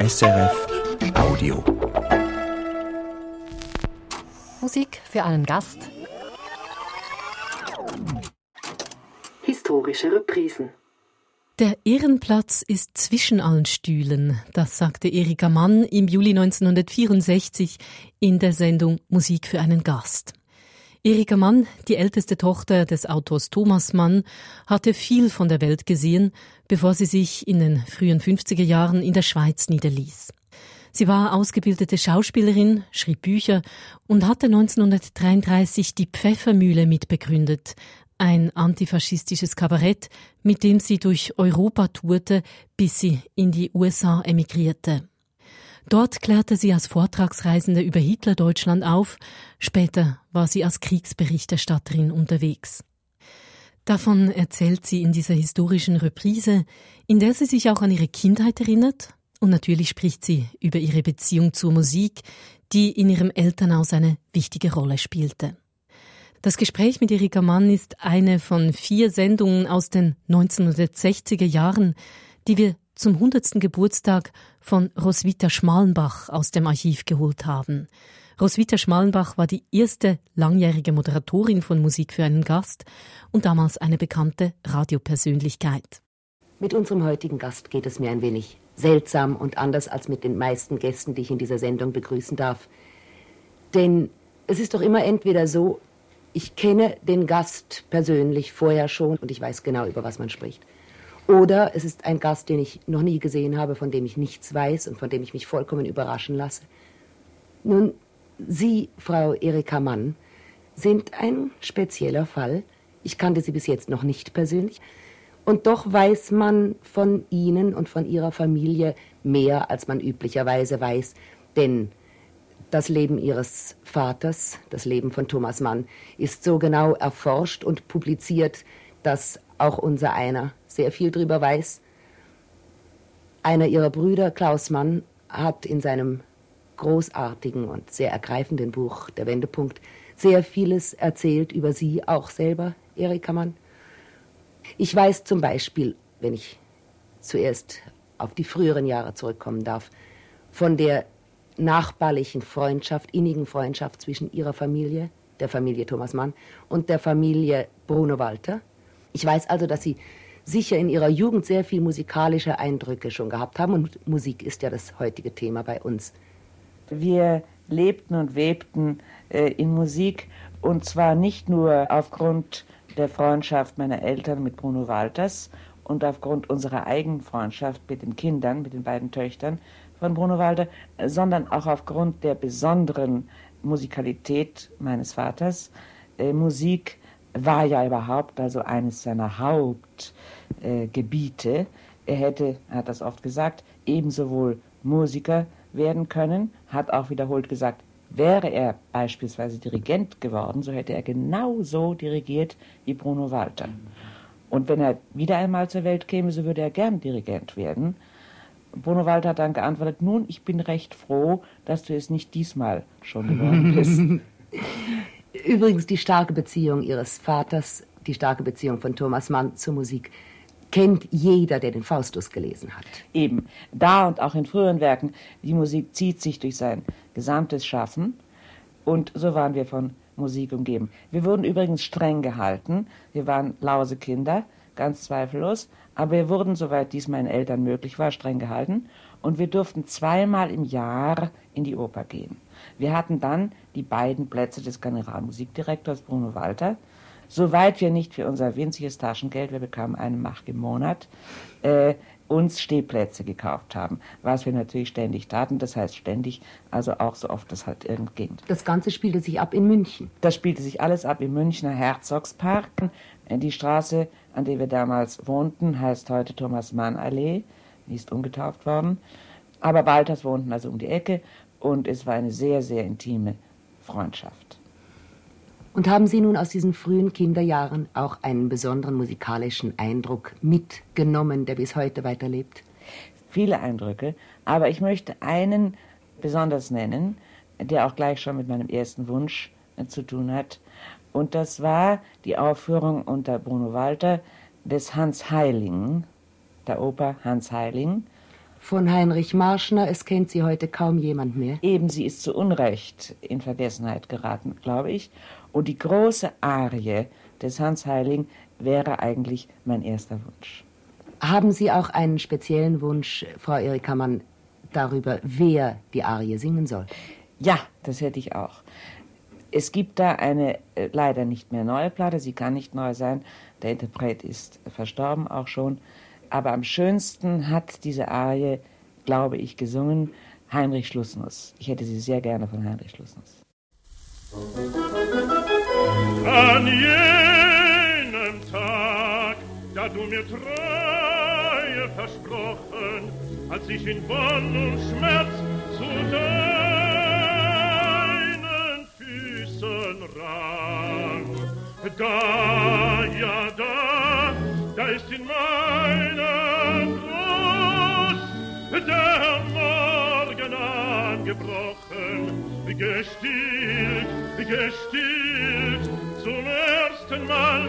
SRF Audio. Musik für einen Gast. Historische Reprisen. Der Ehrenplatz ist zwischen allen Stühlen, das sagte Erika Mann im Juli 1964 in der Sendung Musik für einen Gast. Erika Mann, die älteste Tochter des Autors Thomas Mann, hatte viel von der Welt gesehen, bevor sie sich in den frühen 50er Jahren in der Schweiz niederließ. Sie war ausgebildete Schauspielerin, schrieb Bücher und hatte 1933 die Pfeffermühle mitbegründet, ein antifaschistisches Kabarett, mit dem sie durch Europa tourte, bis sie in die USA emigrierte. Dort klärte sie als Vortragsreisende über Hitler-Deutschland auf, später war sie als Kriegsberichterstatterin unterwegs. Davon erzählt sie in dieser historischen Reprise, in der sie sich auch an ihre Kindheit erinnert, und natürlich spricht sie über ihre Beziehung zur Musik, die in ihrem Elternhaus eine wichtige Rolle spielte. Das Gespräch mit Erika Mann ist eine von vier Sendungen aus den 1960er Jahren, die wir zum 100. Geburtstag von Roswitha Schmalenbach aus dem Archiv geholt haben. Roswitha Schmalenbach war die erste langjährige Moderatorin von Musik für einen Gast und damals eine bekannte Radiopersönlichkeit. Mit unserem heutigen Gast geht es mir ein wenig seltsam und anders als mit den meisten Gästen, die ich in dieser Sendung begrüßen darf. Denn es ist doch immer entweder so, ich kenne den Gast persönlich vorher schon und ich weiß genau, über was man spricht. Oder es ist ein Gast, den ich noch nie gesehen habe, von dem ich nichts weiß und von dem ich mich vollkommen überraschen lasse. Nun, Sie, Frau Erika Mann, sind ein spezieller Fall. Ich kannte Sie bis jetzt noch nicht persönlich. Und doch weiß man von Ihnen und von Ihrer Familie mehr, als man üblicherweise weiß. Denn das Leben ihres Vaters, das Leben von Thomas Mann, ist so genau erforscht und publiziert, dass auch unser einer sehr viel darüber weiß. Einer ihrer Brüder, Klaus Mann, hat in seinem großartigen und sehr ergreifenden Buch Der Wendepunkt sehr vieles erzählt über sie auch selber, Erika Mann. Ich weiß zum Beispiel, wenn ich zuerst auf die früheren Jahre zurückkommen darf, von der nachbarlichen Freundschaft, innigen Freundschaft zwischen ihrer Familie, der Familie Thomas Mann, und der Familie Bruno Walter. Ich weiß also, dass sie sicher in ihrer Jugend sehr viel musikalische Eindrücke schon gehabt haben und Musik ist ja das heutige Thema bei uns. Wir lebten und webten äh, in Musik und zwar nicht nur aufgrund der Freundschaft meiner Eltern mit Bruno Walters und aufgrund unserer eigenen Freundschaft mit den Kindern, mit den beiden Töchtern, von Bruno Walter, sondern auch aufgrund der besonderen Musikalität meines Vaters. Äh, Musik war ja überhaupt also eines seiner Hauptgebiete. Äh, er hätte, er hat das oft gesagt, ebenso wohl Musiker werden können, hat auch wiederholt gesagt, wäre er beispielsweise Dirigent geworden, so hätte er genauso dirigiert wie Bruno Walter. Und wenn er wieder einmal zur Welt käme, so würde er gern Dirigent werden. Bruno Walter hat dann geantwortet, nun, ich bin recht froh, dass du es nicht diesmal schon geworden bist. Übrigens die starke Beziehung ihres Vaters, die starke Beziehung von Thomas Mann zur Musik, kennt jeder, der den Faustus gelesen hat. Eben, da und auch in früheren Werken, die Musik zieht sich durch sein gesamtes Schaffen und so waren wir von Musik umgeben. Wir wurden übrigens streng gehalten, wir waren lause Kinder, ganz zweifellos, aber wir wurden, soweit dies meinen Eltern möglich war, streng gehalten und wir durften zweimal im Jahr in die Oper gehen. Wir hatten dann die beiden Plätze des Generalmusikdirektors Bruno Walter, soweit wir nicht für unser winziges Taschengeld, wir bekamen eine Mark im Monat, äh, uns Stehplätze gekauft haben, was wir natürlich ständig taten, das heißt ständig, also auch so oft das halt irgend ging. Das Ganze spielte sich ab in München. Das spielte sich alles ab im Münchner Herzogspark. Die Straße, an der wir damals wohnten, heißt heute Thomas-Mann-Allee, die ist umgetauft worden. Aber Walters wohnten also um die Ecke und es war eine sehr, sehr intime Freundschaft. Und haben Sie nun aus diesen frühen Kinderjahren auch einen besonderen musikalischen Eindruck mitgenommen, der bis heute weiterlebt? Viele Eindrücke, aber ich möchte einen besonders nennen, der auch gleich schon mit meinem ersten Wunsch äh, zu tun hat. Und das war die Aufführung unter Bruno Walter des Hans Heiling, der Oper Hans Heiling. Von Heinrich Marschner, es kennt sie heute kaum jemand mehr. Eben, sie ist zu Unrecht in Vergessenheit geraten, glaube ich. Und die große Arie des Hans Heiling wäre eigentlich mein erster Wunsch. Haben Sie auch einen speziellen Wunsch, Frau Erika Mann, darüber, wer die Arie singen soll? Ja, das hätte ich auch. Es gibt da eine äh, leider nicht mehr neue Platte, sie kann nicht neu sein. Der Interpret ist verstorben auch schon. Aber am schönsten hat diese Arie, glaube ich, gesungen Heinrich Schlussnuss. Ich hätte sie sehr gerne von Heinrich Schlussnuss. An jenem Tag, da du mir Treue versprochen, als ich in Bonn und Schmerz zu deinen Füßen rang, da, ja, da, da ist in meinem Brust der Morgen angebrochen, gestillt, gestillt, zum ersten Mal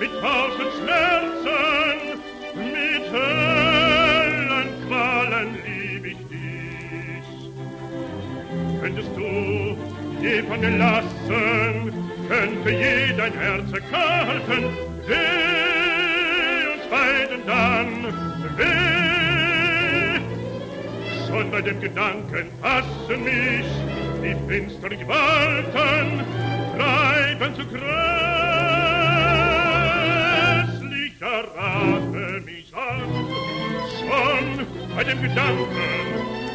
mit tausend Schmerzen, mit Höllenqualen lieb ich dich. Könntest du je von mir lassen, könnte je dein Herz erkalten, weh uns beiden dann, weh. Schon bei dem Gedanken fassen mich die finsteren Gewalten, treiben zu grässlicher bei dem Gedanken,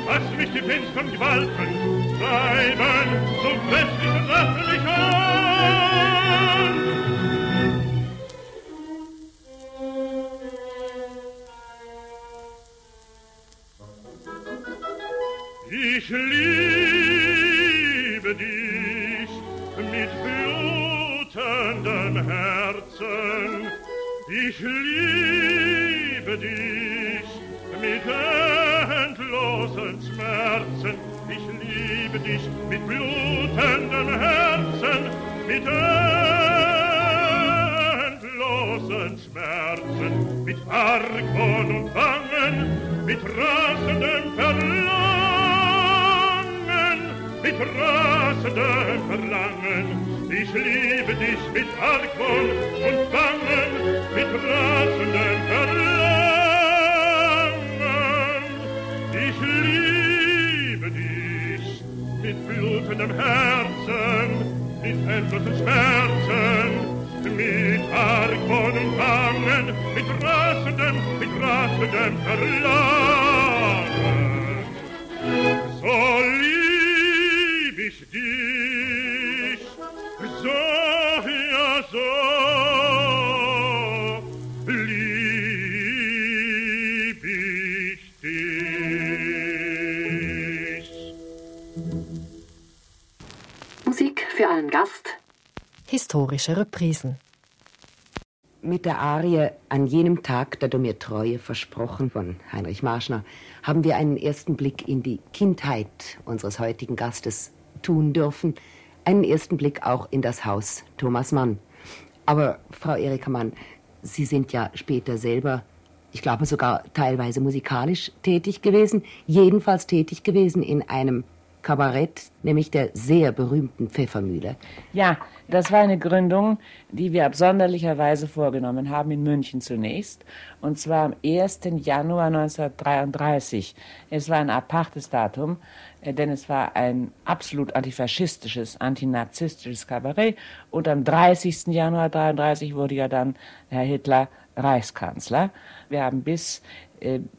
fassen mich die finsteren Gewalten, treiben zu grässlicher Rache mich an. Ich dich mit blutendem Herzen, mit endlosen Schmerzen, mit Argwohn und Bangen, mit rasendem Verlangen, mit rasendem Verlangen. Ich liebe dich mit Argwohn und Bangen, mit rasendem Verlangen. Ich liebe mit blutendem Herzen, mit endlosen Schmerzen, mit Argwohn und mit rasendem, mit rasendem Verlangen. So lieb ich dich, so, ja, so historische Reprisen. Mit der Arie An jenem Tag, da du mir Treue versprochen von Heinrich Marschner, haben wir einen ersten Blick in die Kindheit unseres heutigen Gastes tun dürfen, einen ersten Blick auch in das Haus Thomas Mann. Aber Frau Erika Mann, Sie sind ja später selber, ich glaube sogar teilweise musikalisch tätig gewesen, jedenfalls tätig gewesen in einem Kabarett, nämlich der sehr berühmten Pfeffermühle. Ja, das war eine Gründung, die wir absonderlicherweise vorgenommen haben in München zunächst, und zwar am 1. Januar 1933. Es war ein apartes Datum, äh, denn es war ein absolut antifaschistisches, antinazistisches Kabarett, und am 30. Januar 1933 wurde ja dann Herr Hitler Reichskanzler. Wir haben bis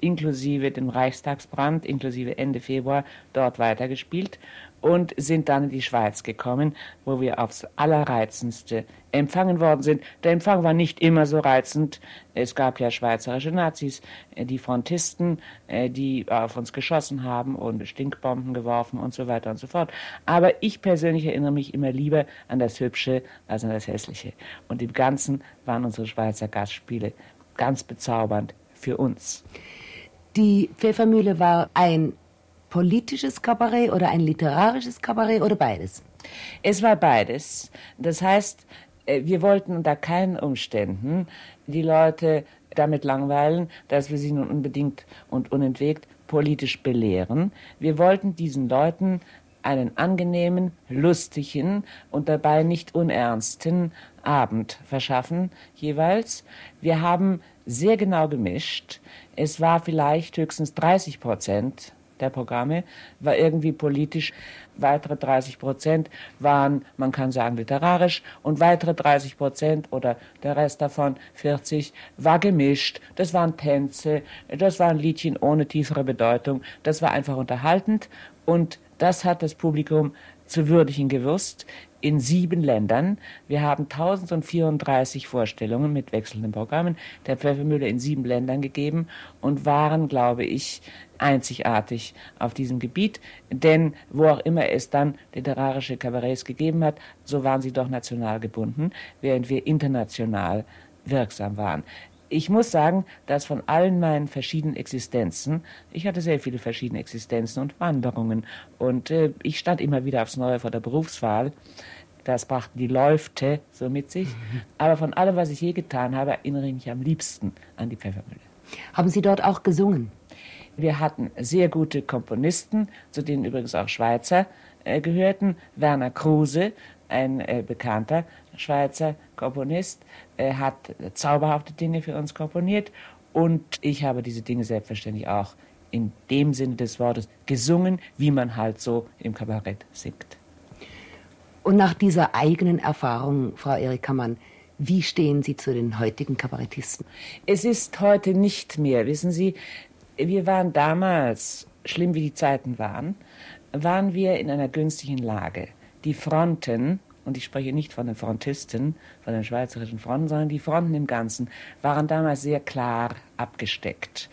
inklusive dem Reichstagsbrand, inklusive Ende Februar dort weitergespielt und sind dann in die Schweiz gekommen, wo wir aufs Allerreizendste empfangen worden sind. Der Empfang war nicht immer so reizend. Es gab ja schweizerische Nazis, äh, die Frontisten, äh, die auf uns geschossen haben und Stinkbomben geworfen und so weiter und so fort. Aber ich persönlich erinnere mich immer lieber an das Hübsche als an das Hässliche. Und im Ganzen waren unsere Schweizer Gastspiele ganz bezaubernd für uns. Die Pfeffermühle war ein politisches Kabarett oder ein literarisches Kabarett oder beides? Es war beides. Das heißt, äh, wir wollten unter keinen Umständen die Leute damit langweilen, dass wir sie nun unbedingt und unentwegt politisch belehren. Wir wollten diesen Leuten einen angenehmen, lustigen und dabei nicht unernsten Abend verschaffen jeweils. Wir haben sehr genau gemischt. Es war vielleicht höchstens 30 Prozent der Programme war irgendwie politisch. Weitere 30 Prozent waren, man kann sagen, literarisch und weitere 30 Prozent oder der Rest davon, 40, war gemischt. Das waren Tänze, das waren Liedchen ohne tiefere Bedeutung. Das war einfach unterhaltend und das hat das Publikum zu würdigen gewusst in sieben Ländern. Wir haben 1034 Vorstellungen mit wechselnden Programmen. Der Pfeffermühle in sieben Ländern gegeben und waren, glaube ich, einzigartig auf diesem Gebiet, denn wo auch immer es dann literarische Kabarets gegeben hat, so waren sie doch national gebunden, während wir international wirksam waren ich muss sagen, dass von allen meinen verschiedenen Existenzen, ich hatte sehr viele verschiedene Existenzen und Wanderungen und äh, ich stand immer wieder aufs Neue vor der Berufswahl. Das brachten die Läufte so mit sich. Mhm. Aber von allem, was ich je getan habe, erinnere ich mich am liebsten an die Pfeffermühle. Haben Sie dort auch gesungen? Wir hatten sehr gute Komponisten, zu denen übrigens auch Schweizer äh, gehörten. Werner Kruse, ein äh, bekannter Schweizer Komponist, hat zauberhafte Dinge für uns komponiert und ich habe diese Dinge selbstverständlich auch in dem Sinne des Wortes gesungen, wie man halt so im Kabarett singt. Und nach dieser eigenen Erfahrung, Frau Erika Mann, wie stehen Sie zu den heutigen Kabarettisten? Es ist heute nicht mehr, wissen Sie, wir waren damals, schlimm wie die Zeiten waren, waren wir in einer günstigen Lage. Die Fronten und ich spreche nicht von den Frontisten, von den schweizerischen Fronten, sondern die Fronten im Ganzen waren damals sehr klar abgesteckt.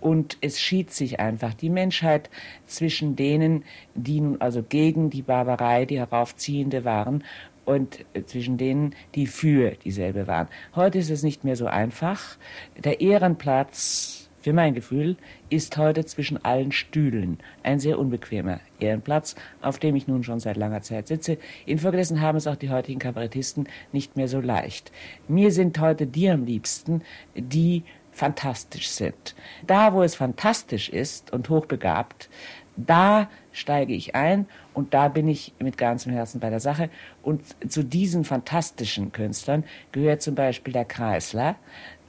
Und es schied sich einfach die Menschheit zwischen denen, die nun also gegen die Barbarei, die Heraufziehende waren, und zwischen denen, die für dieselbe waren. Heute ist es nicht mehr so einfach. Der Ehrenplatz für mein Gefühl ist heute zwischen allen Stühlen ein sehr unbequemer Ehrenplatz, auf dem ich nun schon seit langer Zeit sitze. Infolgedessen haben es auch die heutigen Kabarettisten nicht mehr so leicht. Mir sind heute die am liebsten, die fantastisch sind. Da, wo es fantastisch ist und hochbegabt, da steige ich ein und da bin ich mit ganzem Herzen bei der Sache. Und zu diesen fantastischen Künstlern gehört zum Beispiel der Kreisler,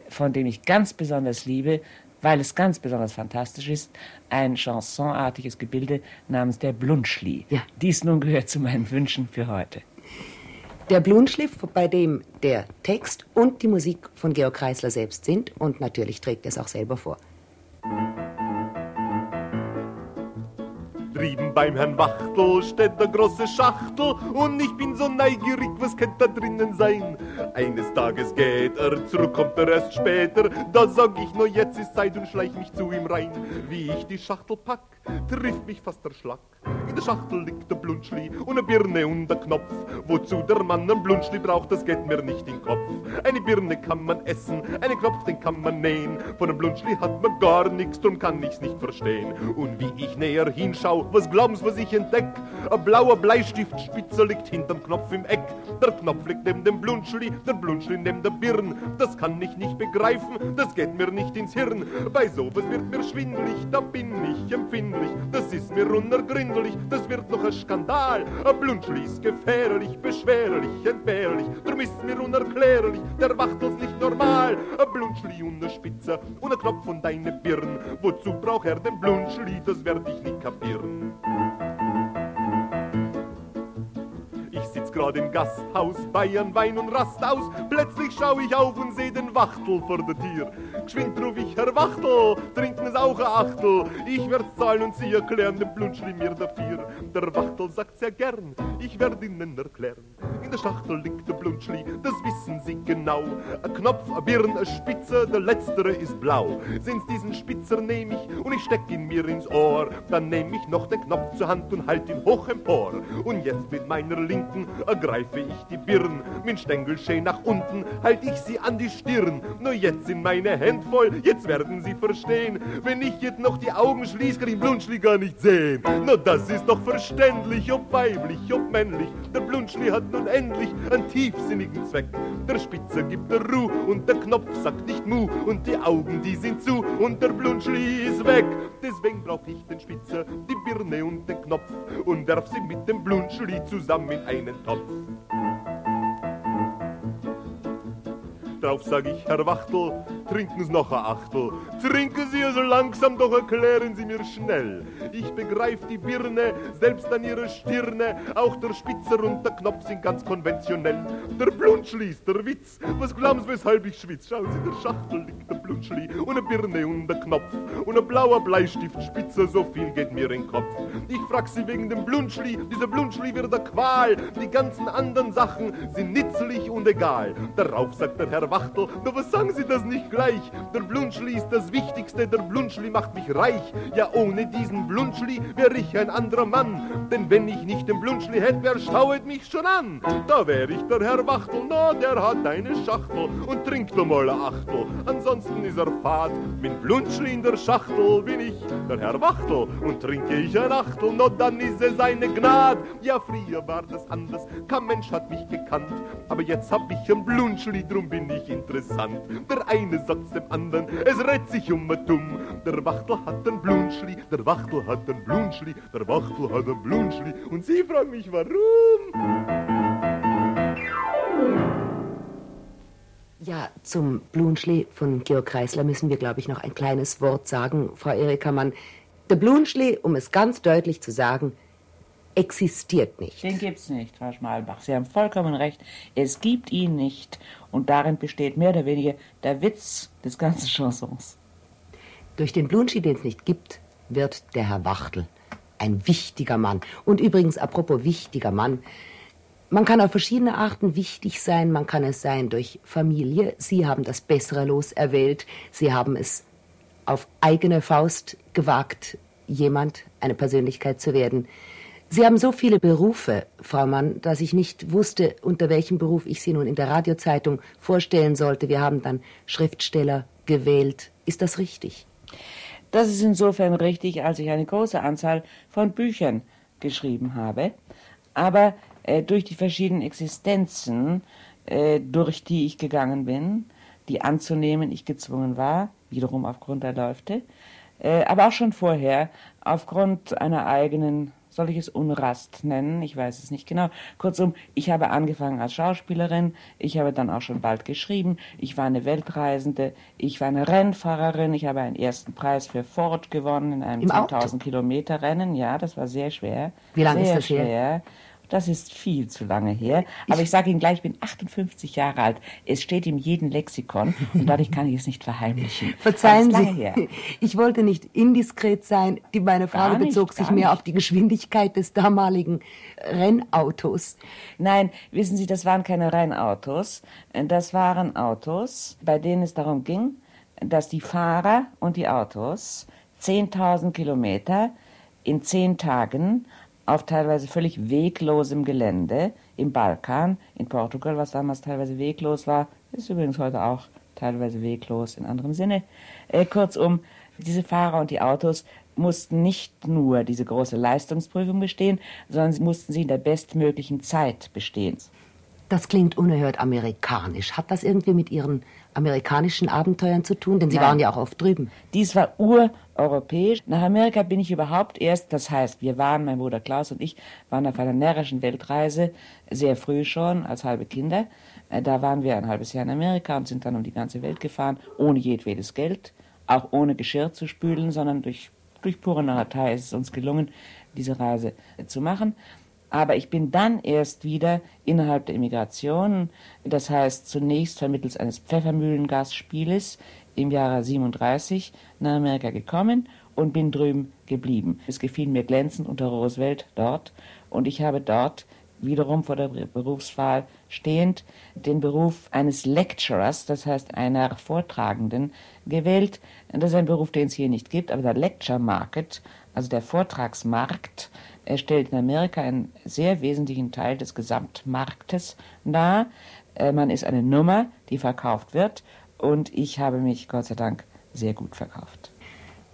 von dem ich ganz besonders liebe, weil es ganz besonders fantastisch ist, ein chansonartiges Gebilde namens der Blunschli. Ja. Dies nun gehört zu meinen Wünschen für heute. Der Blunschli, bei dem der Text und die Musik von Georg Kreisler selbst sind und natürlich trägt er es auch selber vor. Drüben Beim Herrn Wachtel steht der große Schachtel und ich bin so neugierig, was könnte da drinnen sein? Eines Tages geht er, zurück kommt er erst später, da sag ich nur jetzt ist Zeit und schleich mich zu ihm rein. Wie ich die Schachtel pack, trifft mich fast der Schlag. In der Schachtel liegt der Blunschli und eine Birne und der Knopf. Wozu der Mann ein Blunschli braucht, das geht mir nicht in den Kopf. Eine Birne kann man essen, einen Knopf, den kann man nähen. Von einem Blunschli hat man gar nichts, drum kann ich's nicht verstehen. Und wie ich näher hinschau, was glauben's, was ich entdeck? Ein blauer Bleistiftspitzer liegt hinterm Knopf im Eck. Der Knopf liegt neben dem Blunschli, der Blunschli neben der Birn. Das kann ich nicht begreifen, das geht mir nicht ins Hirn. Bei sowas wird mir schwindlig, da bin ich empfindlich. Das ist mir unergründlich, das wird noch ein Skandal. Ein Blunschli ist gefährlich, beschwerlich, entbehrlich. Drum ist mir unerklärlich, der Wachtel's nicht normal. Ein Blunschli und eine Spitze und ein Knopf und eine Birn. Wozu braucht er den Blunschli, das werd ich nicht kapieren. Grad im Gasthaus, Bayern Wein und Rast aus. Plötzlich schau ich auf und seh den Wachtel vor der Tür. Geschwind ruf ich, Herr Wachtel, trinken es auch ein Achtel. Ich werd's zahlen und Sie erklären den Blunschli mir dafür. Der Wachtel sagt sehr gern, ich werd Ihnen erklären. In der Schachtel liegt der Blunschli, das wissen Sie genau. Ein Knopf, ein Birn, eine Spitze, der letztere ist blau. Sind's diesen Spitzer nehm ich und ich steck ihn mir ins Ohr. Dann nehm ich noch den Knopf zur Hand und halt ihn hoch empor. Und jetzt mit meiner linken ergreife ich die Birn. Mit Stängel schön nach unten halt ich sie an die Stirn. Nur jetzt sind meine Hände voll, jetzt werden Sie verstehen. Wenn ich jetzt noch die Augen schließ, kann ich Blunschli gar nicht sehen. Na, das ist doch verständlich, ob weiblich, ob männlich. Der Blunschli hat nun endlich einen tiefsinnigen Zweck. Der Spitzer gibt der Ruh und der Knopf sagt nicht Mu. Und die Augen, die sind zu und der Blunschli ist weg. Deswegen brauch ich den Spitzer, die Birne und den Knopf und werf sie mit dem Blunschli zusammen in einen Topf. Drauf sag ich, Herr Wachtel, trinken's noch ein Achtel. Trinken Sie also langsam, doch erklären Sie mir schnell. Ich begreif die Birne, selbst an ihrer Stirne, auch der Spitzer und der Knopf sind ganz konventionell. Der Blunschli ist der Witz, was glauben Sie, weshalb ich schwitz? Schauen Sie, der Schachtel liegt der Blunschli und eine Birne und der Knopf und ein blauer Bleistiftspitzer, so viel geht mir in den Kopf. Ich frag Sie wegen dem Blunschli, dieser Blunschli wird der Qual, die ganzen anderen Sachen sind nützlich und egal. Darauf sagt der Herr Wachtel, na was sagen Sie das nicht gleich? Der Blunschli ist das Wichtigste, der Blunschli macht mich reich. Ja, ohne diesen Blunschli wär ich ein anderer Mann. Denn wenn ich nicht den Blunschli hätt, wer schauet mich schon an? Da wär ich der Herr Wachtel, na, der hat eine Schachtel und trinkt einmal ein Achtel. Ansonsten ist er fad. Mit Blunschli in der Schachtel bin ich der Herr Wachtel und trinke ich ein Achtel, na, dann ist es eine Gnad. Ja, früher war das anders, kein Mensch hat mich gekannt. Aber jetzt hab ich ein Blunschli, drum bin ich interessant. Der eine sagt's dem anderen, es rät sich um ein Dumm. Der Wachtel hat ein Blunschli, der Wachtel hat ein Blunschli, der Wachtel hat ein Blunschli. Und Sie fragen mich, warum? Ja, zum Blunschli von Georg Kreisler müssen wir, glaube ich, noch ein kleines Wort sagen, Frau Erika Mann. Der Blunschli, um es ganz deutlich zu sagen, existiert nicht. Den gibt's nicht, Frau Schmalbach. Sie haben vollkommen recht. Es gibt ihn nicht. Und darin besteht mehr oder weniger der Witz des ganzen Chansons. Durch den Blunschli, den es nicht gibt, wird der Herr Wachtel ein wichtiger Mann. Und übrigens, apropos wichtiger Mann, man kann auf verschiedene Arten wichtig sein. Man kann es sein durch Familie. Sie haben das bessere Los erwählt. Sie haben es auf eigene Faust gewagt, jemand, eine Persönlichkeit zu werden. Sie haben so viele Berufe, Frau Mann, dass ich nicht wusste, unter welchem Beruf ich Sie nun in der Radiozeitung vorstellen sollte. Wir haben dann Schriftsteller gewählt. Ist das richtig? Das ist insofern richtig, als ich eine große Anzahl von Büchern geschrieben habe. Aber äh, durch die verschiedenen Existenzen, äh, durch die ich gegangen bin, die anzunehmen ich gezwungen war, wiederum aufgrund der Läufte, äh, aber auch schon vorher aufgrund einer eigenen soll ich es Unrast nennen? Ich weiß es nicht genau. Kurzum, ich habe angefangen als Schauspielerin, ich habe dann auch schon bald geschrieben, ich war eine Weltreisende, ich war eine Rennfahrerin, ich habe einen ersten Preis für Ford gewonnen in einem 10.000 Kilometer Rennen. Ja, das war sehr schwer. Wie lange ist das her? Das ist viel zu lange her. Aber ich sage Ihnen gleich, ich bin 58 Jahre alt. Es steht in jedem Lexikon und dadurch kann ich es nicht verheimlichen. Verzeihen Sie, ich wollte nicht indiskret sein. Die, meine Frage nicht, bezog sich mehr nicht. auf die Geschwindigkeit des damaligen Rennautos. Nein, wissen Sie, das waren keine Rennautos. Das waren Autos, bei denen es darum ging, dass die Fahrer und die Autos 10.000 Kilometer in zehn Tagen auf teilweise völlig weglosem Gelände im Balkan, in Portugal, was damals teilweise weglos war, ist übrigens heute auch teilweise weglos in anderem Sinne. Äh, kurzum, diese Fahrer und die Autos mussten nicht nur diese große Leistungsprüfung bestehen, sondern sie mussten sie in der bestmöglichen Zeit bestehen. Das klingt unerhört amerikanisch. Hat das irgendwie mit Ihren amerikanischen Abenteuern zu tun? Denn Sie Nein. waren ja auch oft drüben. Dies war ureuropäisch. Nach Amerika bin ich überhaupt erst, das heißt, wir waren, mein Bruder Klaus und ich, waren auf einer närrischen Weltreise, sehr früh schon, als halbe Kinder. Äh, da waren wir ein halbes Jahr in Amerika und sind dann um die ganze Welt gefahren, ohne jedwedes Geld, auch ohne Geschirr zu spülen, sondern durch, durch pure Narratei ist es uns gelungen, diese Reise zu machen. Aber ich bin dann erst wieder innerhalb der Immigration, das heißt zunächst vermittels eines Pfeffermühlengasspieles im Jahre 37 nach Amerika gekommen und bin drüben geblieben. Es gefiel mir glänzend unter Roosevelt dort und ich habe dort wiederum vor der Berufswahl stehend den Beruf eines Lecturers, das heißt einer Vortragenden, gewählt. Das ist ein Beruf, den es hier nicht gibt, aber der Lecture Market, also der Vortragsmarkt, er stellt in Amerika einen sehr wesentlichen Teil des Gesamtmarktes dar. Äh, man ist eine Nummer, die verkauft wird. Und ich habe mich, Gott sei Dank, sehr gut verkauft.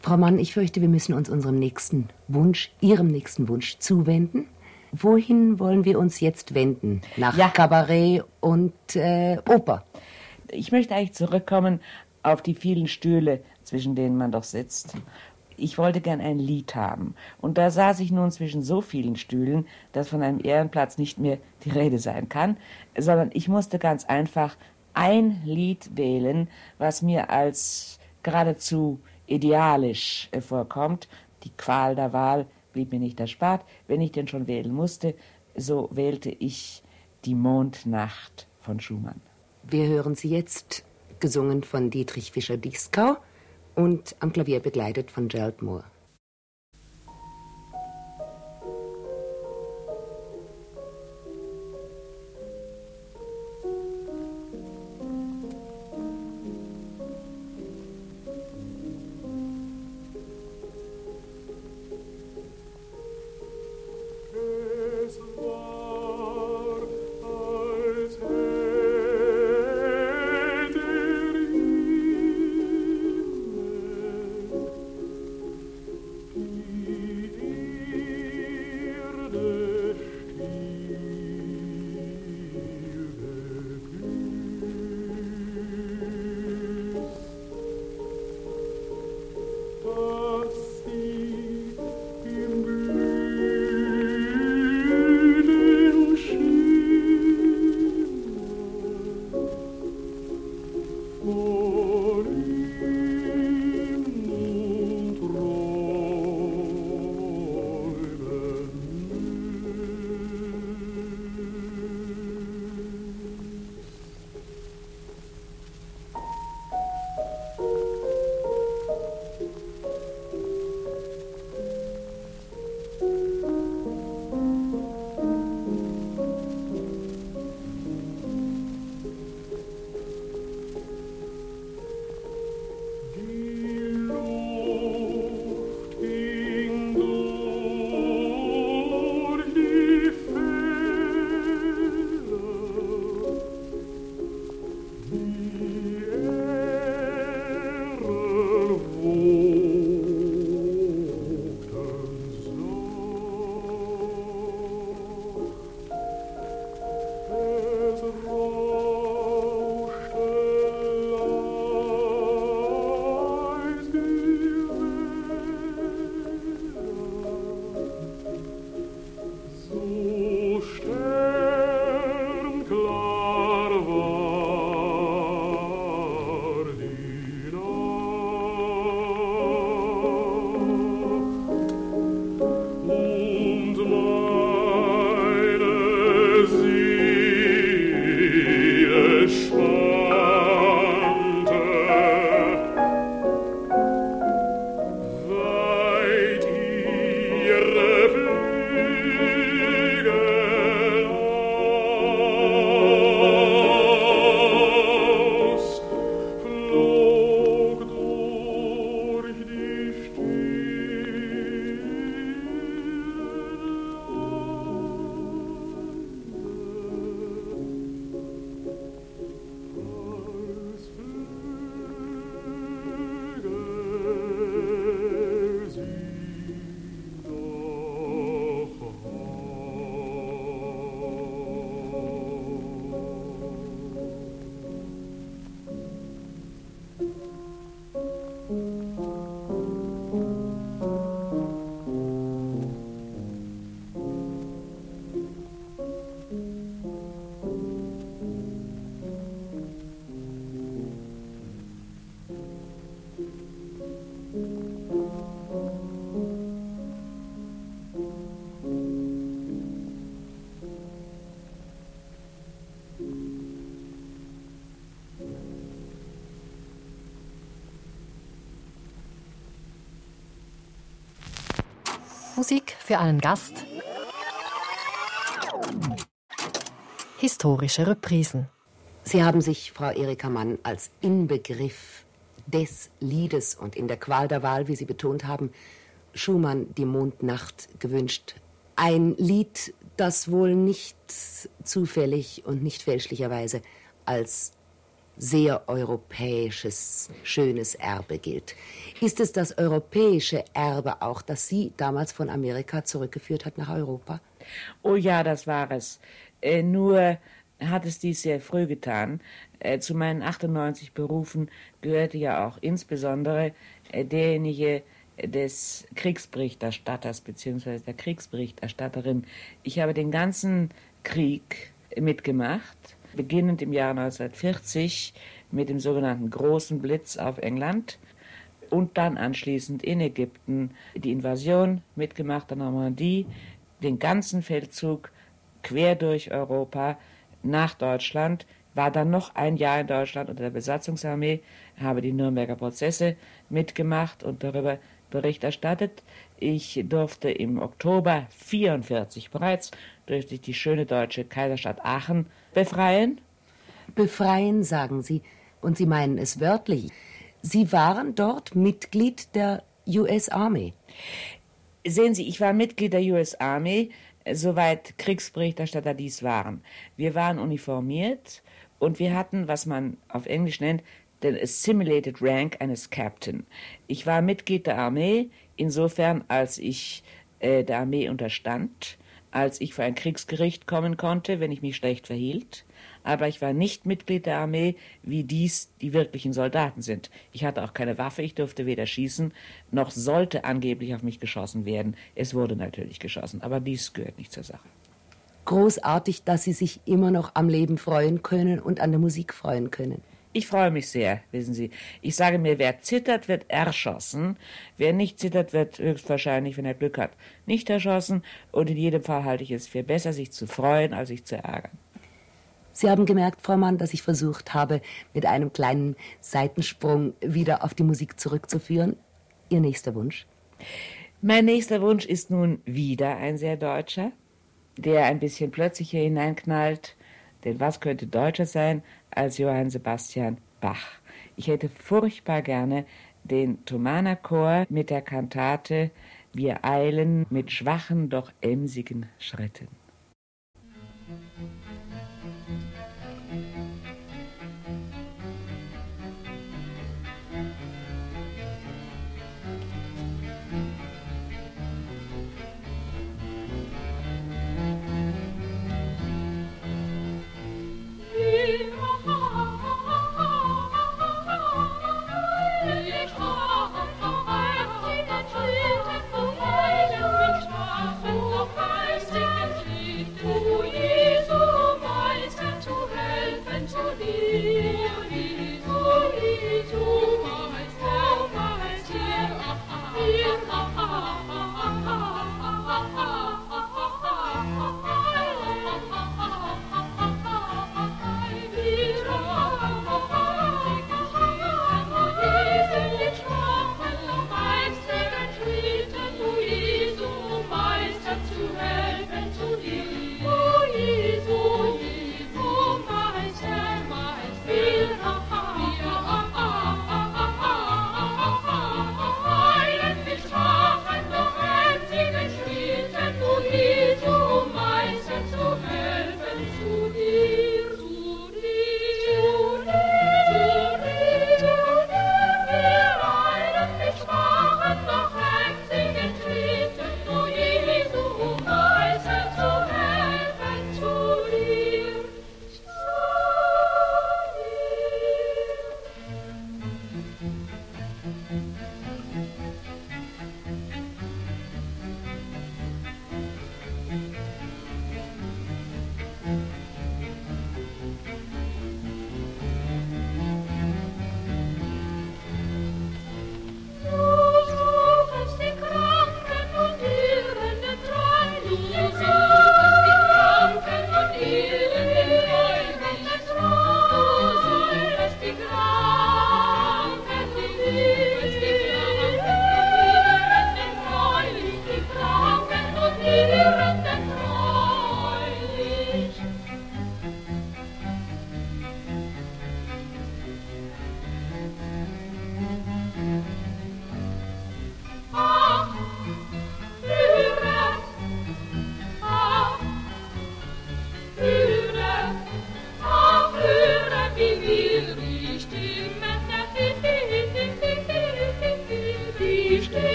Frau Mann, ich fürchte, wir müssen uns unserem nächsten Wunsch, Ihrem nächsten Wunsch zuwenden. Wohin wollen wir uns jetzt wenden? Nach ja. Kabarett und äh, Oper. Ich möchte eigentlich zurückkommen auf die vielen Stühle, zwischen denen man doch sitzt ich wollte gern ein Lied haben. Und da saß ich nun zwischen so vielen Stühlen, dass von einem Ehrenplatz nicht mehr die Rede sein kann, sondern ich musste ganz einfach ein Lied wählen, was mir als geradezu idealisch äh, vorkommt. Die Qual der Wahl blieb mir nicht erspart. Wenn ich denn schon wählen musste, so wählte ich die Mondnacht von Schumann. Wir hören sie jetzt, gesungen von Dietrich Fischer-Dieskau und am Klavier begleitet von Gerald Moore. Musik für einen Gast. Historische Reprisen. Sie haben sich, Frau Erika Mann, als Inbegriff des Liedes und in der Qual der Wahl, wie Sie betont haben, Schumann die Mondnacht gewünscht. Ein Lied, das wohl nicht zufällig und nicht fälschlicherweise als sehr europäisches, schönes Erbe gilt. Ist es das europäische Erbe auch, das Sie damals von Amerika zurückgeführt hat nach Europa? Oh ja, das war es. Äh, nur hat es dies sehr früh getan. Äh, zu meinen 98 Berufen gehörte ja auch insbesondere äh, derjenige des Kriegsberichterstatters bzw. der Kriegsberichterstatterin. Ich habe den ganzen Krieg mitgemacht beginnend im Jahr 1940 mit dem sogenannten Großen Blitz auf England und dann anschließend in Ägypten die Invasion mitgemacht der Normandie, den ganzen Feldzug quer durch Europa nach Deutschland, war dann noch ein Jahr in Deutschland unter der Besatzungsarmee, habe die Nürnberger Prozesse mitgemacht und darüber Bericht erstattet. Ich durfte im Oktober 44 bereits durch die schöne deutsche Kaiserstadt Aachen befreien. Befreien, sagen Sie, und Sie meinen es wörtlich. Sie waren dort Mitglied der US Army. Sehen Sie, ich war Mitglied der US Army, soweit Kriegsberichterstatter dies waren. Wir waren uniformiert und wir hatten, was man auf Englisch nennt, den Assimilated Rank eines Captain. Ich war Mitglied der Armee, insofern als ich äh, der Armee unterstand, als ich vor ein Kriegsgericht kommen konnte, wenn ich mich schlecht verhielt. Aber ich war nicht Mitglied der Armee, wie dies die wirklichen Soldaten sind. Ich hatte auch keine Waffe, ich durfte weder schießen, noch sollte angeblich auf mich geschossen werden. Es wurde natürlich geschossen, aber dies gehört nicht zur Sache. Großartig, dass Sie sich immer noch am Leben freuen können und an der Musik freuen können. Ich freue mich sehr, wissen Sie. Ich sage mir, wer zittert, wird erschossen. Wer nicht zittert, wird höchstwahrscheinlich, wenn er Glück hat, nicht erschossen. Und in jedem Fall halte ich es für besser, sich zu freuen, als sich zu ärgern. Sie haben gemerkt, Frau Mann, dass ich versucht habe, mit einem kleinen Seitensprung wieder auf die Musik zurückzuführen. Ihr nächster Wunsch? Mein nächster Wunsch ist nun wieder ein sehr deutscher, der ein bisschen plötzlich hier hineinknallt. Denn was könnte deutscher sein als Johann Sebastian Bach. Ich hätte furchtbar gerne den Thomaner Chor mit der Kantate Wir eilen mit schwachen, doch emsigen Schritten.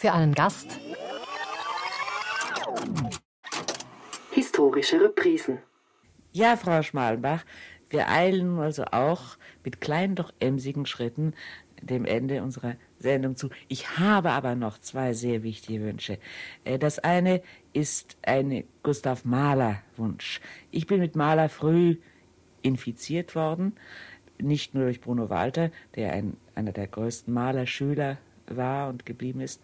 Für einen Gast. Historische Reprisen. Ja, Frau Schmalenbach, wir eilen also auch mit kleinen, doch emsigen Schritten dem Ende unserer Sendung zu. Ich habe aber noch zwei sehr wichtige Wünsche. Äh, das eine ist ein Gustav Mahler Wunsch. Ich bin mit Mahler früh infiziert worden, nicht nur durch Bruno Walter, der ein, einer der größten Malerschüler war und geblieben ist,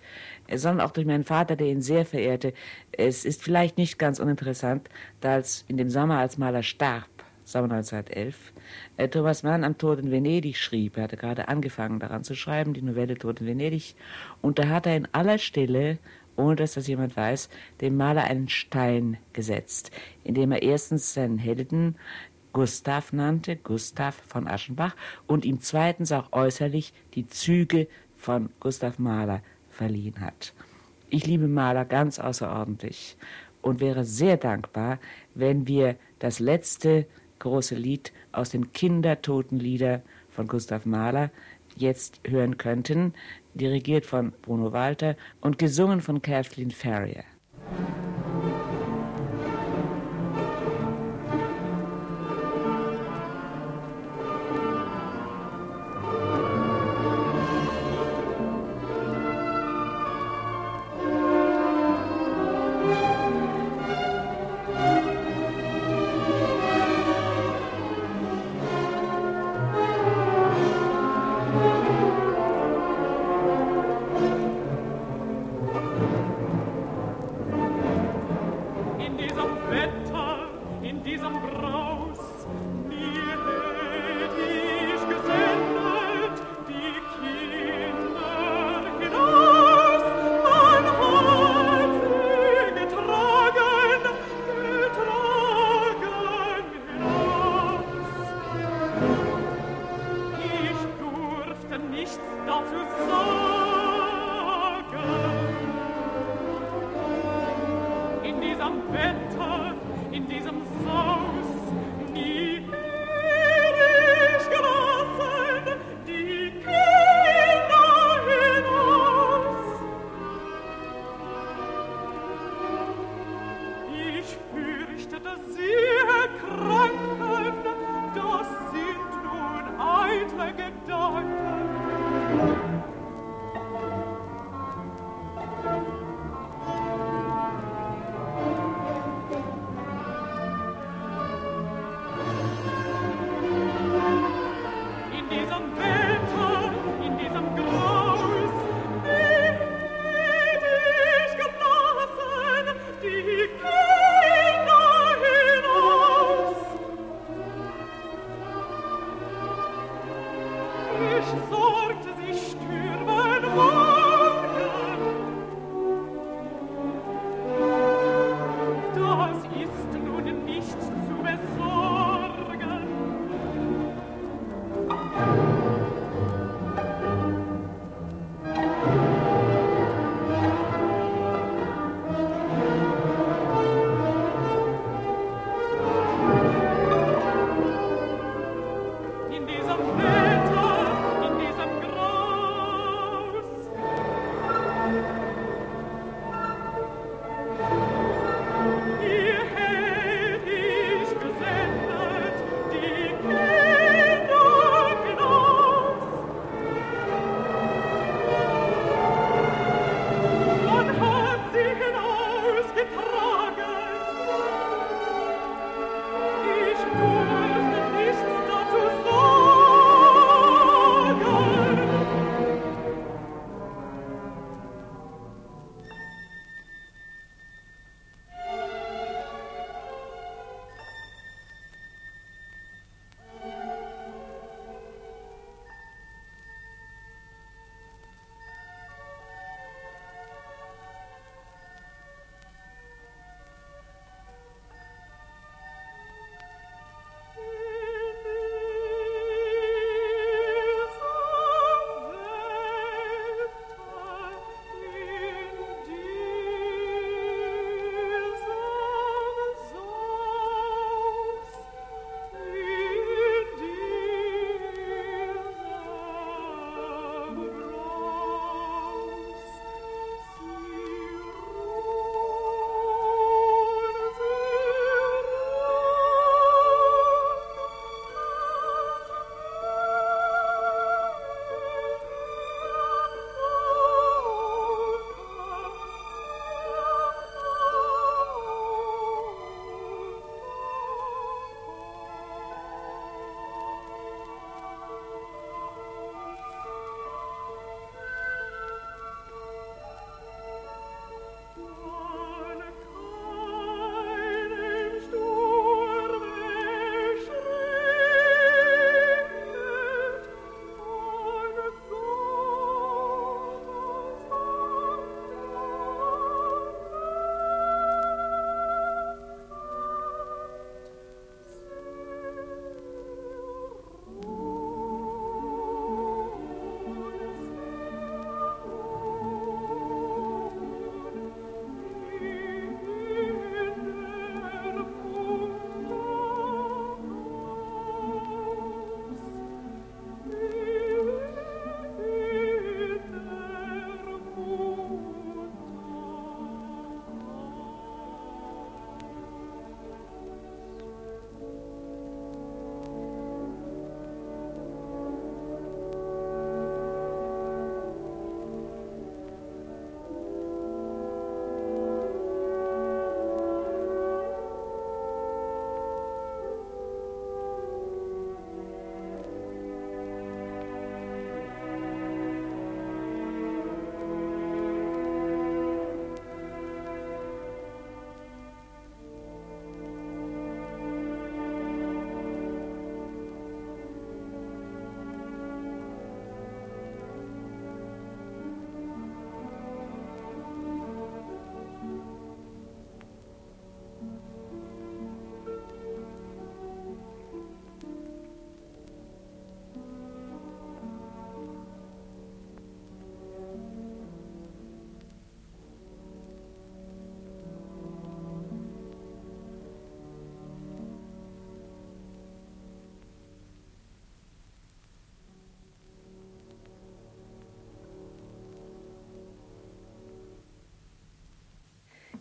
sondern auch durch meinen Vater, der ihn sehr verehrte. Es ist vielleicht nicht ganz uninteressant, da in dem Sommer, als Maler starb, Sommer 1911, äh, Thomas Mann am Tod in Venedig schrieb. Er hatte gerade angefangen daran zu schreiben, die Novelle Tod in Venedig. Und da hat er in aller Stille, ohne dass das jemand weiß, dem Maler einen Stein gesetzt, indem er erstens seinen Helden Gustav nannte, Gustav von Aschenbach, und ihm zweitens auch äußerlich die Züge von Gustav Mahler verliehen hat. Ich liebe Mahler ganz außerordentlich und wäre sehr dankbar, wenn wir das letzte große Lied aus den Kindertotenlieder von Gustav Mahler jetzt hören könnten, dirigiert von Bruno Walter und gesungen von Kathleen Ferrier.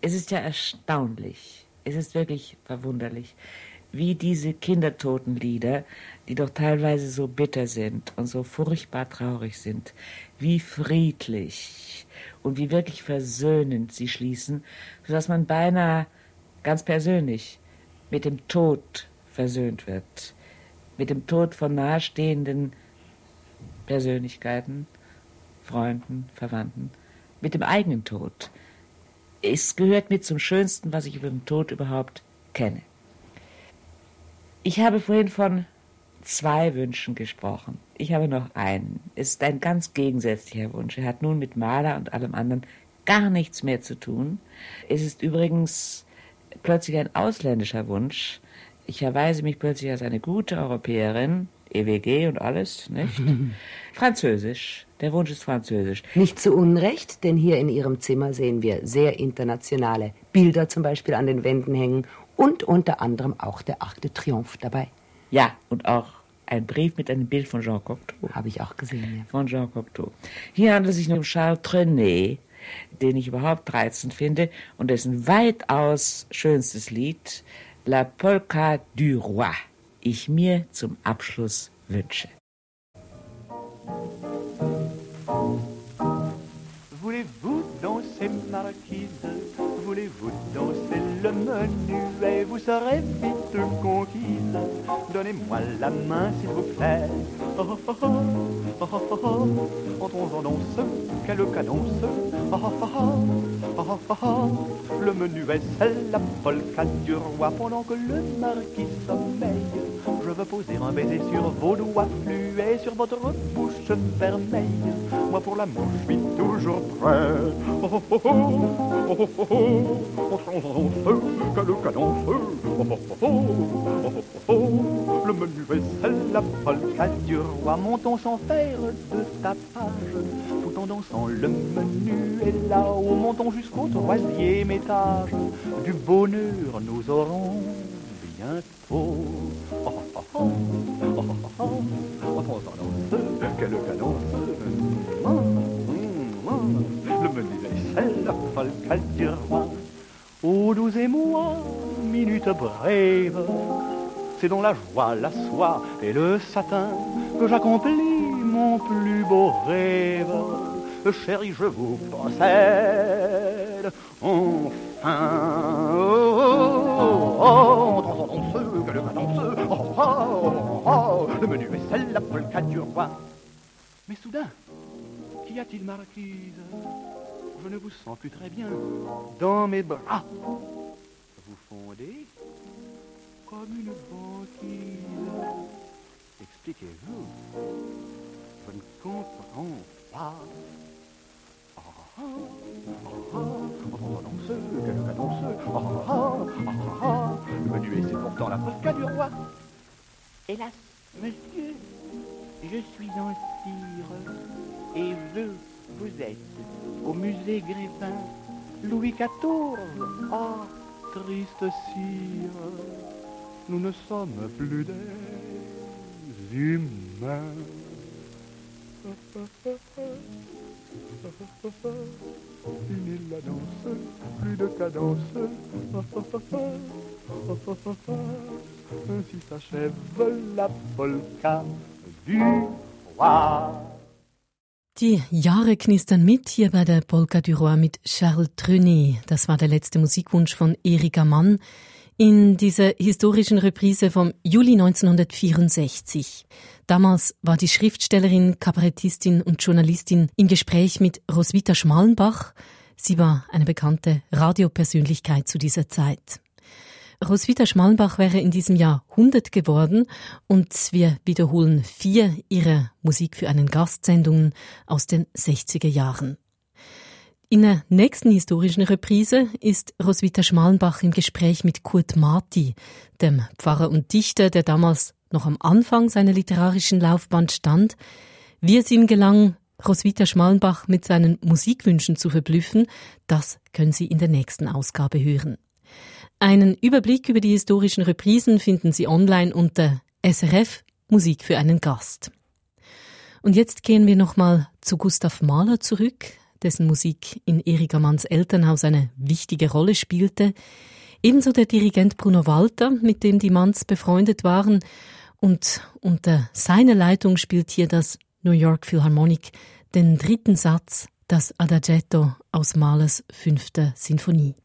Es ist ja erstaunlich, es ist wirklich verwunderlich, wie diese Kindertotenlieder, die doch teilweise so bitter sind und so furchtbar traurig sind, wie friedlich und wie wirklich versöhnend sie schließen, sodass man beinahe ganz persönlich mit dem Tod versöhnt wird, mit dem Tod von nahestehenden Persönlichkeiten, Freunden, Verwandten, mit dem eigenen Tod. Es gehört mit zum Schönsten, was ich über den Tod überhaupt kenne. Ich habe vorhin von zwei Wünschen gesprochen. Ich habe noch einen. Es ist ein ganz gegensätzlicher Wunsch. Er hat nun mit Maler und allem anderen gar nichts mehr zu tun. Es ist übrigens plötzlich ein ausländischer Wunsch. Ich erweise mich plötzlich als eine gute Europäerin, EWG und alles, nicht? Französisch. Der Wunsch ist französisch. Nicht zu Unrecht, denn hier in Ihrem Zimmer sehen wir sehr internationale Bilder zum Beispiel an den Wänden hängen und unter anderem auch der Arc de Triomphe dabei. Ja, und auch ein Brief mit einem Bild von Jean Cocteau. Habe ich auch gesehen, ja. Von Jean Cocteau. Hier handelt es sich um Charles Trenet, den ich überhaupt reizend finde und dessen weitaus schönstes Lied La Polka du Roi ich mir zum Abschluss wünsche. Voulez-vous danser marquise Voulez-vous danser le menuet Vous serez vite conquise. Donnez-moi la main s'il vous plaît. Oh, oh, oh, oh, oh, oh, oh. Entrons en danse, quelle cadence oh, oh, oh, oh, oh, oh, oh. Le la polka du roi Pendant que le marquis sommeille. Je veux poser un baiser sur vos doigts fluets Sur votre bouche vermeille. Moi pour l'amour je suis toujours prêt. Oh, oh, oh, oh, oh, oh, en feu, le. Oh, oh, oh, le menu vaisselle, la polka du roi, montons sans faire de tapage, tout en dansant le menu est là-haut, montons jusqu'au troisième étage. Du bonheur nous aurons bientôt la polka du roi Ô doux et moi, minute brève c'est dans la joie, la soie et le satin que j'accomplis mon plus beau rêve. Chérie, je vous possède enfin. Oh, oh, oh, danseux, que le danseux, oh, oh, oh, oh, le menu est celle la polka du roi. Mais soudain, qu'y a-t-il, marquise? Je ne vous sens plus très bien dans mes bras. Vous fondez comme une banquise. Expliquez-vous, je ne comprends pas. Ah, ah, ah, ah, oh, danseux, quel cadenceux, ah, ah, ah, ah, ah, le menuet c'est pourtant la polka du roi. Hélas, monsieur, je suis en cire et je vous êtes au musée Grévin, Louis XIV. Ah, triste cire nous ne sommes plus des humains. Fini la danse, plus de cadence. Ainsi s'achève la polka du roi. Die Jahre knistern mit hier bei der Polka du Roi mit Charles Trenet. Das war der letzte Musikwunsch von Erika Mann in dieser historischen Reprise vom Juli 1964. Damals war die Schriftstellerin, Kabarettistin und Journalistin im Gespräch mit Roswitha Schmalenbach. Sie war eine bekannte Radiopersönlichkeit zu dieser Zeit. Roswitha Schmalenbach wäre in diesem Jahr 100 geworden und wir wiederholen vier ihrer Musik für einen Gastsendungen aus den 60er Jahren. In der nächsten historischen Reprise ist Roswitha Schmalenbach im Gespräch mit Kurt Marti, dem Pfarrer und Dichter, der damals noch am Anfang seiner literarischen Laufbahn stand. Wie es ihm gelang, Roswitha Schmalenbach mit seinen Musikwünschen zu verblüffen, das können Sie in der nächsten Ausgabe hören. Einen Überblick über die historischen Reprisen finden Sie online unter SRF Musik für einen Gast. Und jetzt gehen wir nochmal zu Gustav Mahler zurück, dessen Musik in Erika Manns Elternhaus eine wichtige Rolle spielte. Ebenso der Dirigent Bruno Walter, mit dem die Manns befreundet waren. Und unter seiner Leitung spielt hier das New York Philharmonic den dritten Satz, das Adagietto aus Mahlers fünfter Sinfonie.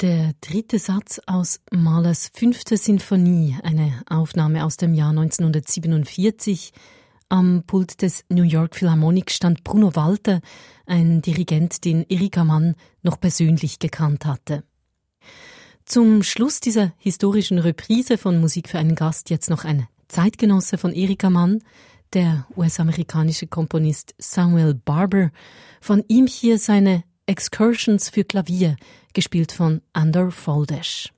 Der dritte Satz aus Mahlers fünfte Sinfonie, eine Aufnahme aus dem Jahr 1947. Am Pult des New York Philharmonic stand Bruno Walter, ein Dirigent, den Erika Mann noch persönlich gekannt hatte. Zum Schluss dieser historischen Reprise von Musik für einen Gast jetzt noch ein Zeitgenosse von Erika Mann, der US-amerikanische Komponist Samuel Barber. Von ihm hier seine Excursions für Klavier, gespielt von Andor Foldesh.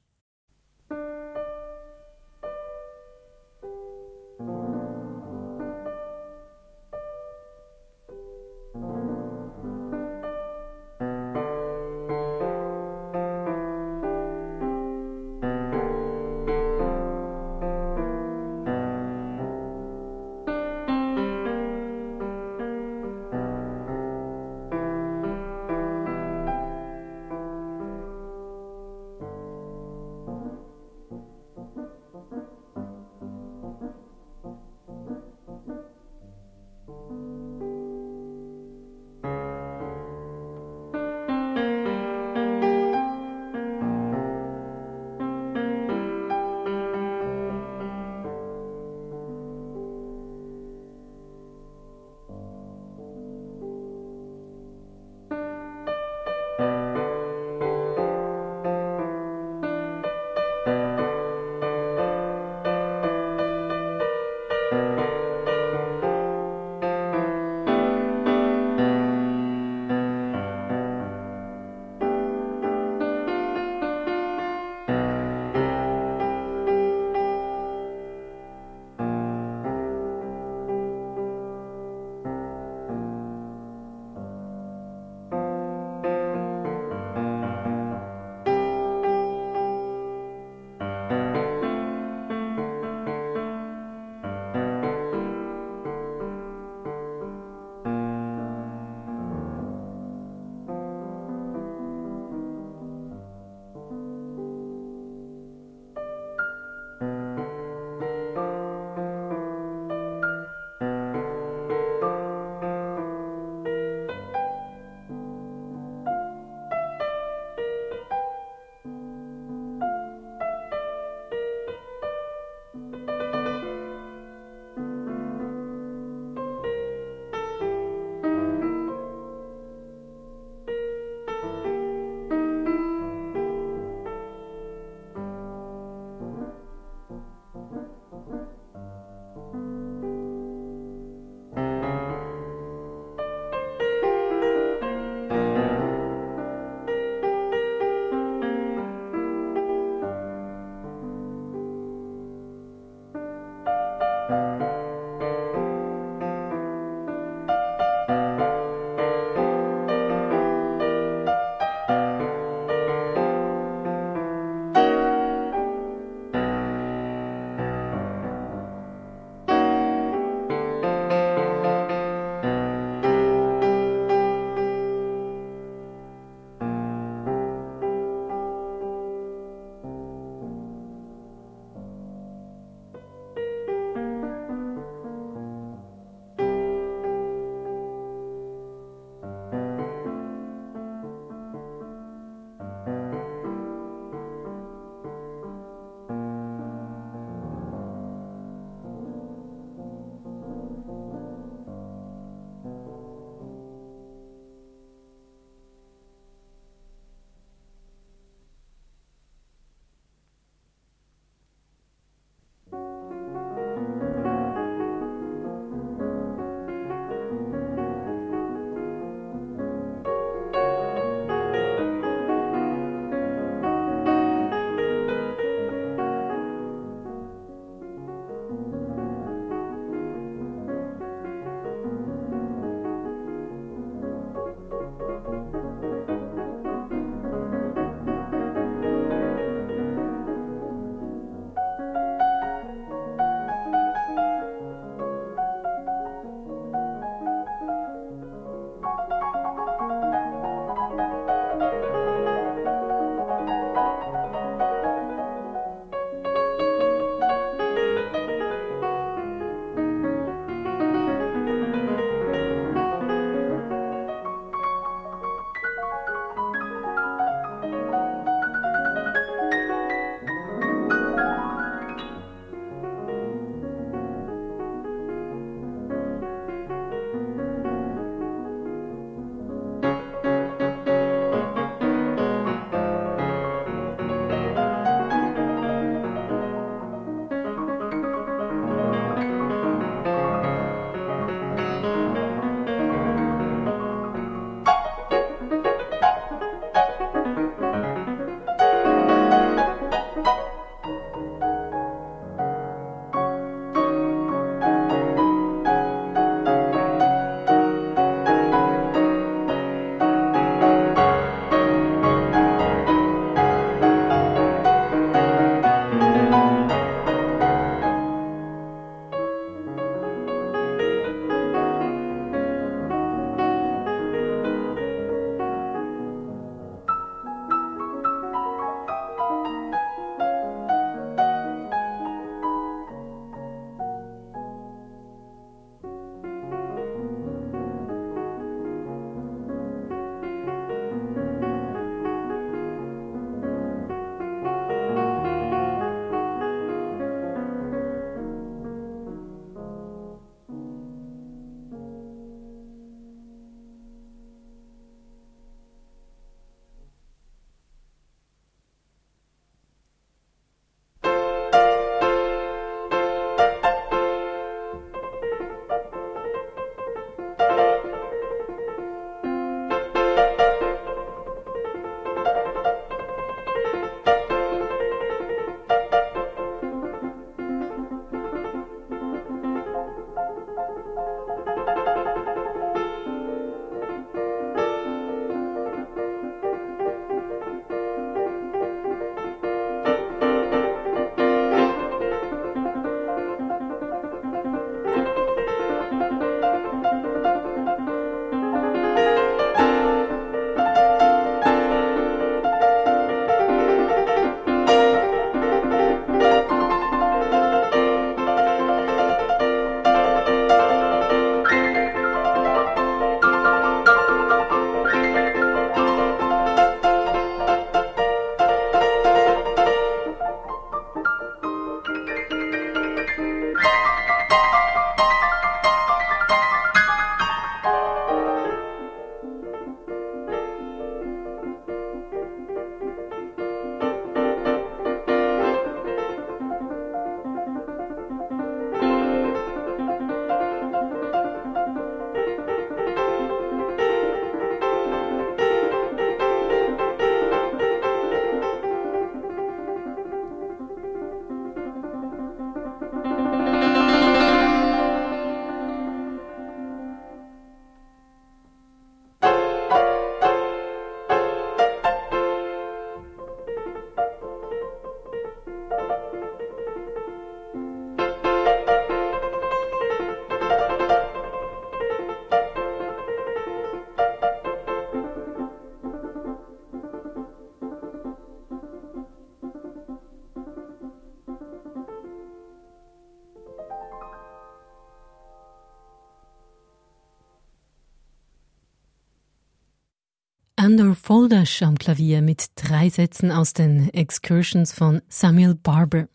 Foldash am Klavier mit drei Sätzen aus den Excursions von Samuel Barber.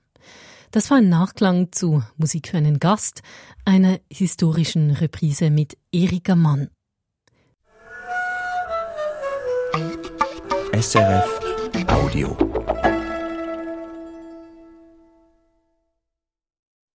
Das war ein Nachklang zu Musik für einen Gast, einer historischen Reprise mit Erika Mann. SRF Audio.